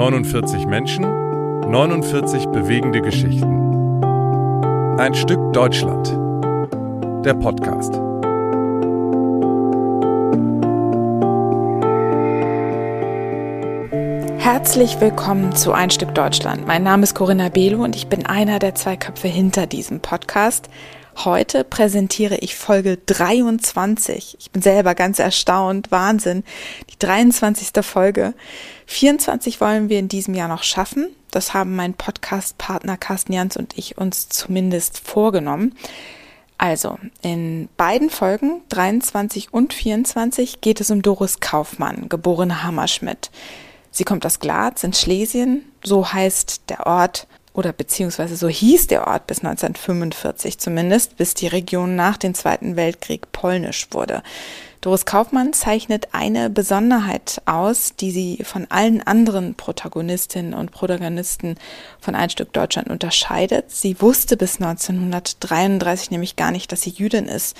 49 Menschen, 49 bewegende Geschichten. Ein Stück Deutschland. Der Podcast. Herzlich willkommen zu Ein Stück Deutschland. Mein Name ist Corinna Belo und ich bin einer der zwei Köpfe hinter diesem Podcast. Heute präsentiere ich Folge 23. Ich bin selber ganz erstaunt. Wahnsinn. Die 23. Folge. 24 wollen wir in diesem Jahr noch schaffen. Das haben mein Podcast-Partner Carsten Jans und ich uns zumindest vorgenommen. Also, in beiden Folgen, 23 und 24, geht es um Doris Kaufmann, geborene Hammerschmidt. Sie kommt aus Glatz in Schlesien, so heißt der Ort, oder beziehungsweise so hieß der Ort bis 1945 zumindest, bis die Region nach dem Zweiten Weltkrieg polnisch wurde. Doris Kaufmann zeichnet eine Besonderheit aus, die sie von allen anderen Protagonistinnen und Protagonisten von Ein Stück Deutschland unterscheidet. Sie wusste bis 1933 nämlich gar nicht, dass sie Jüdin ist.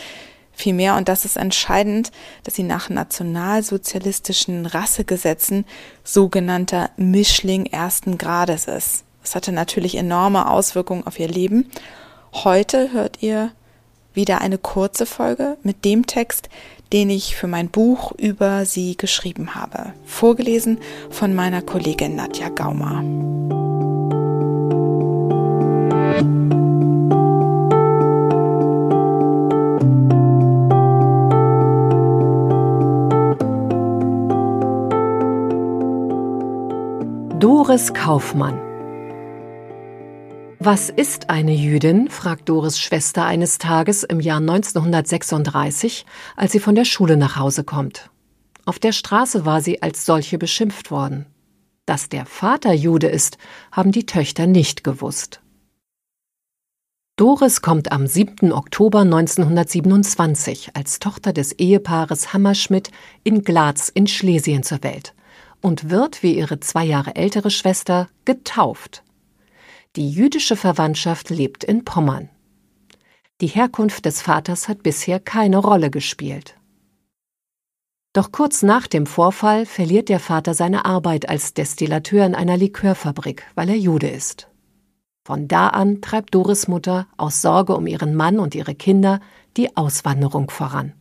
Vielmehr, und das ist entscheidend, dass sie nach nationalsozialistischen Rassegesetzen sogenannter Mischling ersten Grades ist. Das hatte natürlich enorme Auswirkungen auf ihr Leben. Heute hört ihr wieder eine kurze Folge mit dem Text, den ich für mein Buch über sie geschrieben habe. Vorgelesen von meiner Kollegin Nadja Gaumer. Doris Kaufmann was ist eine Jüdin? fragt Doris Schwester eines Tages im Jahr 1936, als sie von der Schule nach Hause kommt. Auf der Straße war sie als solche beschimpft worden. Dass der Vater Jude ist, haben die Töchter nicht gewusst. Doris kommt am 7. Oktober 1927 als Tochter des Ehepaares Hammerschmidt in Glatz in Schlesien zur Welt und wird, wie ihre zwei Jahre ältere Schwester, getauft. Die jüdische Verwandtschaft lebt in Pommern. Die Herkunft des Vaters hat bisher keine Rolle gespielt. Doch kurz nach dem Vorfall verliert der Vater seine Arbeit als Destillateur in einer Likörfabrik, weil er Jude ist. Von da an treibt Doris Mutter aus Sorge um ihren Mann und ihre Kinder die Auswanderung voran.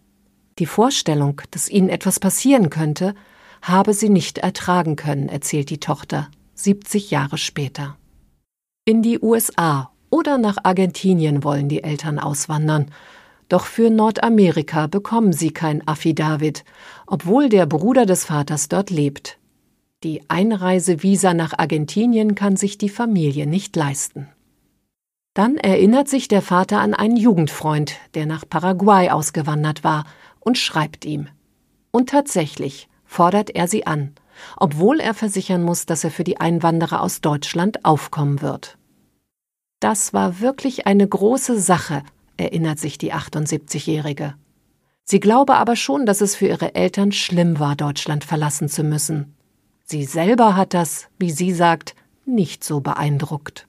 Die Vorstellung, dass ihnen etwas passieren könnte, habe sie nicht ertragen können, erzählt die Tochter, 70 Jahre später. In die USA oder nach Argentinien wollen die Eltern auswandern. Doch für Nordamerika bekommen sie kein Affidavit, obwohl der Bruder des Vaters dort lebt. Die Einreisevisa nach Argentinien kann sich die Familie nicht leisten. Dann erinnert sich der Vater an einen Jugendfreund, der nach Paraguay ausgewandert war, und schreibt ihm. Und tatsächlich fordert er sie an, obwohl er versichern muss, dass er für die Einwanderer aus Deutschland aufkommen wird. Das war wirklich eine große Sache, erinnert sich die 78-Jährige. Sie glaube aber schon, dass es für ihre Eltern schlimm war, Deutschland verlassen zu müssen. Sie selber hat das, wie sie sagt, nicht so beeindruckt.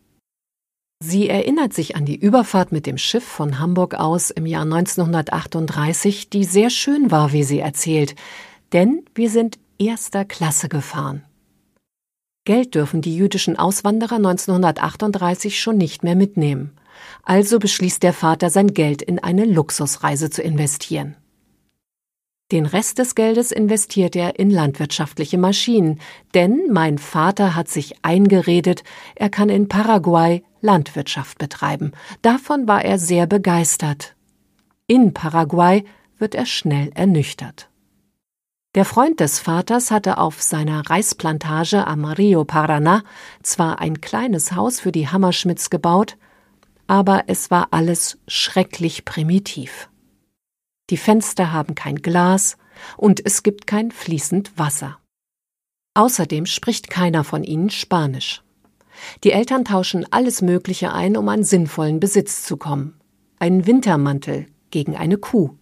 Sie erinnert sich an die Überfahrt mit dem Schiff von Hamburg aus im Jahr 1938, die sehr schön war, wie sie erzählt, denn wir sind erster Klasse gefahren. Geld dürfen die jüdischen Auswanderer 1938 schon nicht mehr mitnehmen. Also beschließt der Vater, sein Geld in eine Luxusreise zu investieren. Den Rest des Geldes investiert er in landwirtschaftliche Maschinen, denn mein Vater hat sich eingeredet, er kann in Paraguay Landwirtschaft betreiben. Davon war er sehr begeistert. In Paraguay wird er schnell ernüchtert. Der Freund des Vaters hatte auf seiner Reisplantage am Rio Paraná zwar ein kleines Haus für die Hammerschmidts gebaut, aber es war alles schrecklich primitiv. Die Fenster haben kein Glas und es gibt kein fließend Wasser. Außerdem spricht keiner von ihnen Spanisch. Die Eltern tauschen alles Mögliche ein, um an sinnvollen Besitz zu kommen. Einen Wintermantel gegen eine Kuh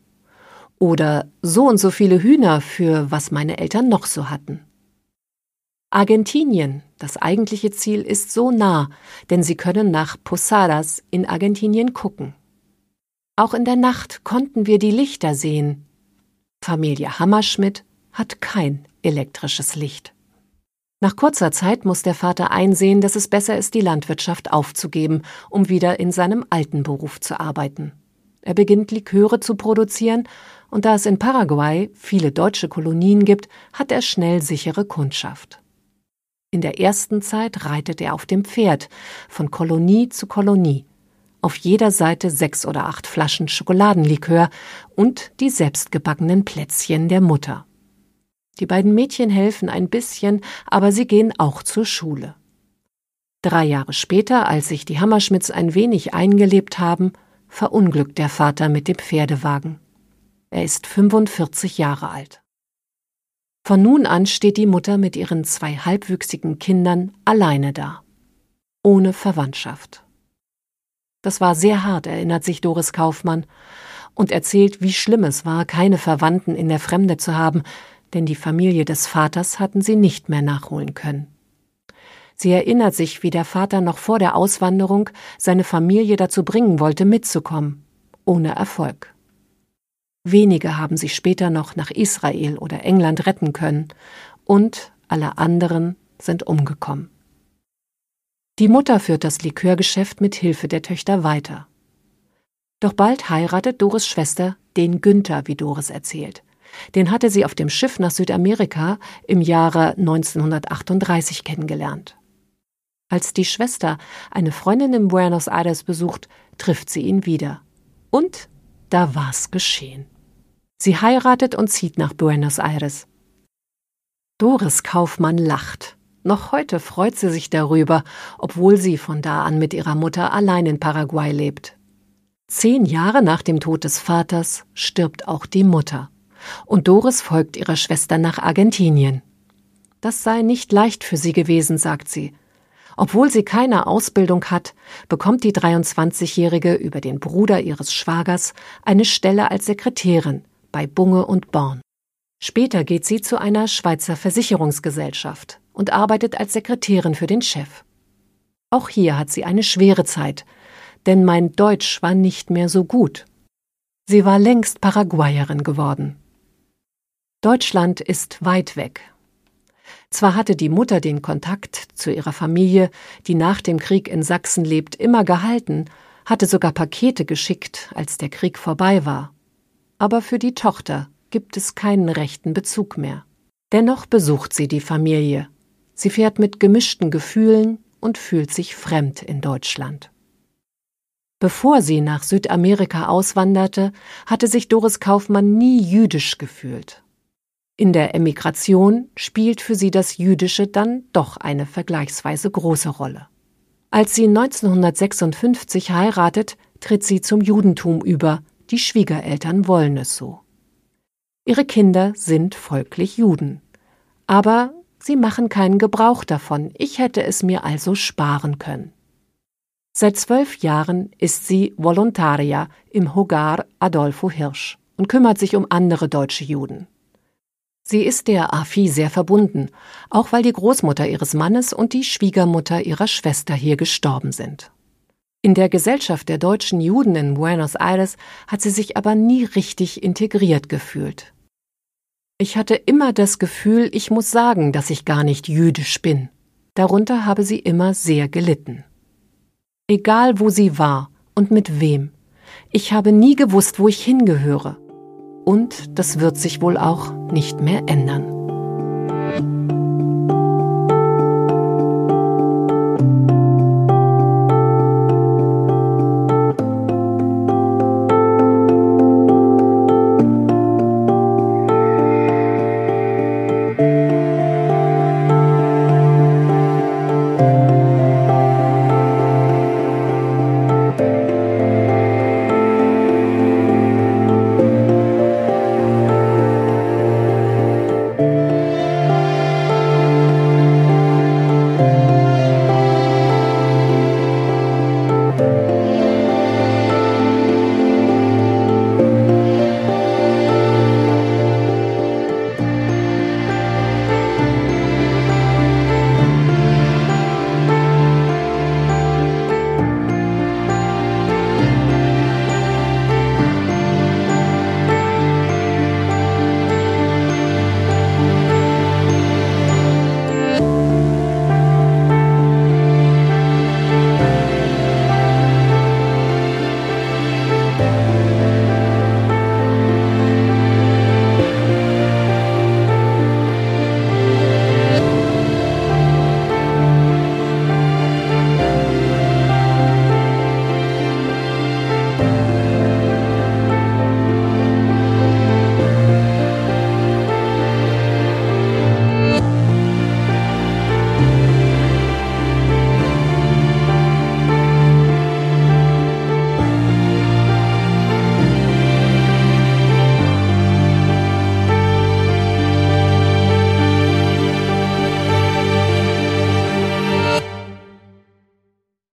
oder so und so viele Hühner für was meine Eltern noch so hatten. Argentinien, das eigentliche Ziel, ist so nah, denn sie können nach Posadas in Argentinien gucken. Auch in der Nacht konnten wir die Lichter sehen. Familie Hammerschmidt hat kein elektrisches Licht. Nach kurzer Zeit muss der Vater einsehen, dass es besser ist, die Landwirtschaft aufzugeben, um wieder in seinem alten Beruf zu arbeiten. Er beginnt Liköre zu produzieren, und da es in Paraguay viele deutsche Kolonien gibt, hat er schnell sichere Kundschaft. In der ersten Zeit reitet er auf dem Pferd, von Kolonie zu Kolonie. Auf jeder Seite sechs oder acht Flaschen Schokoladenlikör und die selbstgebackenen Plätzchen der Mutter. Die beiden Mädchen helfen ein bisschen, aber sie gehen auch zur Schule. Drei Jahre später, als sich die Hammerschmidts ein wenig eingelebt haben, verunglückt der Vater mit dem Pferdewagen. Er ist 45 Jahre alt. Von nun an steht die Mutter mit ihren zwei halbwüchsigen Kindern alleine da. Ohne Verwandtschaft. Das war sehr hart, erinnert sich Doris Kaufmann und erzählt, wie schlimm es war, keine Verwandten in der Fremde zu haben, denn die Familie des Vaters hatten sie nicht mehr nachholen können. Sie erinnert sich, wie der Vater noch vor der Auswanderung seine Familie dazu bringen wollte, mitzukommen, ohne Erfolg. Wenige haben sich später noch nach Israel oder England retten können, und alle anderen sind umgekommen. Die Mutter führt das Likörgeschäft mit Hilfe der Töchter weiter. Doch bald heiratet Doris Schwester den Günther, wie Doris erzählt. Den hatte sie auf dem Schiff nach Südamerika im Jahre 1938 kennengelernt. Als die Schwester eine Freundin in Buenos Aires besucht, trifft sie ihn wieder. Und da war's geschehen. Sie heiratet und zieht nach Buenos Aires. Doris Kaufmann lacht. Noch heute freut sie sich darüber, obwohl sie von da an mit ihrer Mutter allein in Paraguay lebt. Zehn Jahre nach dem Tod des Vaters stirbt auch die Mutter und Doris folgt ihrer Schwester nach Argentinien. Das sei nicht leicht für sie gewesen, sagt sie. Obwohl sie keine Ausbildung hat, bekommt die 23-Jährige über den Bruder ihres Schwagers eine Stelle als Sekretärin bei Bunge und Born. Später geht sie zu einer Schweizer Versicherungsgesellschaft und arbeitet als Sekretärin für den Chef. Auch hier hat sie eine schwere Zeit, denn mein Deutsch war nicht mehr so gut. Sie war längst Paraguayerin geworden. Deutschland ist weit weg. Zwar hatte die Mutter den Kontakt zu ihrer Familie, die nach dem Krieg in Sachsen lebt, immer gehalten, hatte sogar Pakete geschickt, als der Krieg vorbei war. Aber für die Tochter gibt es keinen rechten Bezug mehr. Dennoch besucht sie die Familie. Sie fährt mit gemischten Gefühlen und fühlt sich fremd in Deutschland. Bevor sie nach Südamerika auswanderte, hatte sich Doris Kaufmann nie jüdisch gefühlt. In der Emigration spielt für sie das Jüdische dann doch eine vergleichsweise große Rolle. Als sie 1956 heiratet, tritt sie zum Judentum über, die Schwiegereltern wollen es so. Ihre Kinder sind folglich Juden. Aber sie machen keinen Gebrauch davon, ich hätte es mir also sparen können. Seit zwölf Jahren ist sie Volontaria im Hogar Adolfo Hirsch und kümmert sich um andere deutsche Juden. Sie ist der AFI sehr verbunden, auch weil die Großmutter ihres Mannes und die Schwiegermutter ihrer Schwester hier gestorben sind. In der Gesellschaft der deutschen Juden in Buenos Aires hat sie sich aber nie richtig integriert gefühlt. Ich hatte immer das Gefühl, ich muss sagen, dass ich gar nicht jüdisch bin. Darunter habe sie immer sehr gelitten. Egal wo sie war und mit wem, ich habe nie gewusst, wo ich hingehöre und das wird sich wohl auch nicht mehr ändern.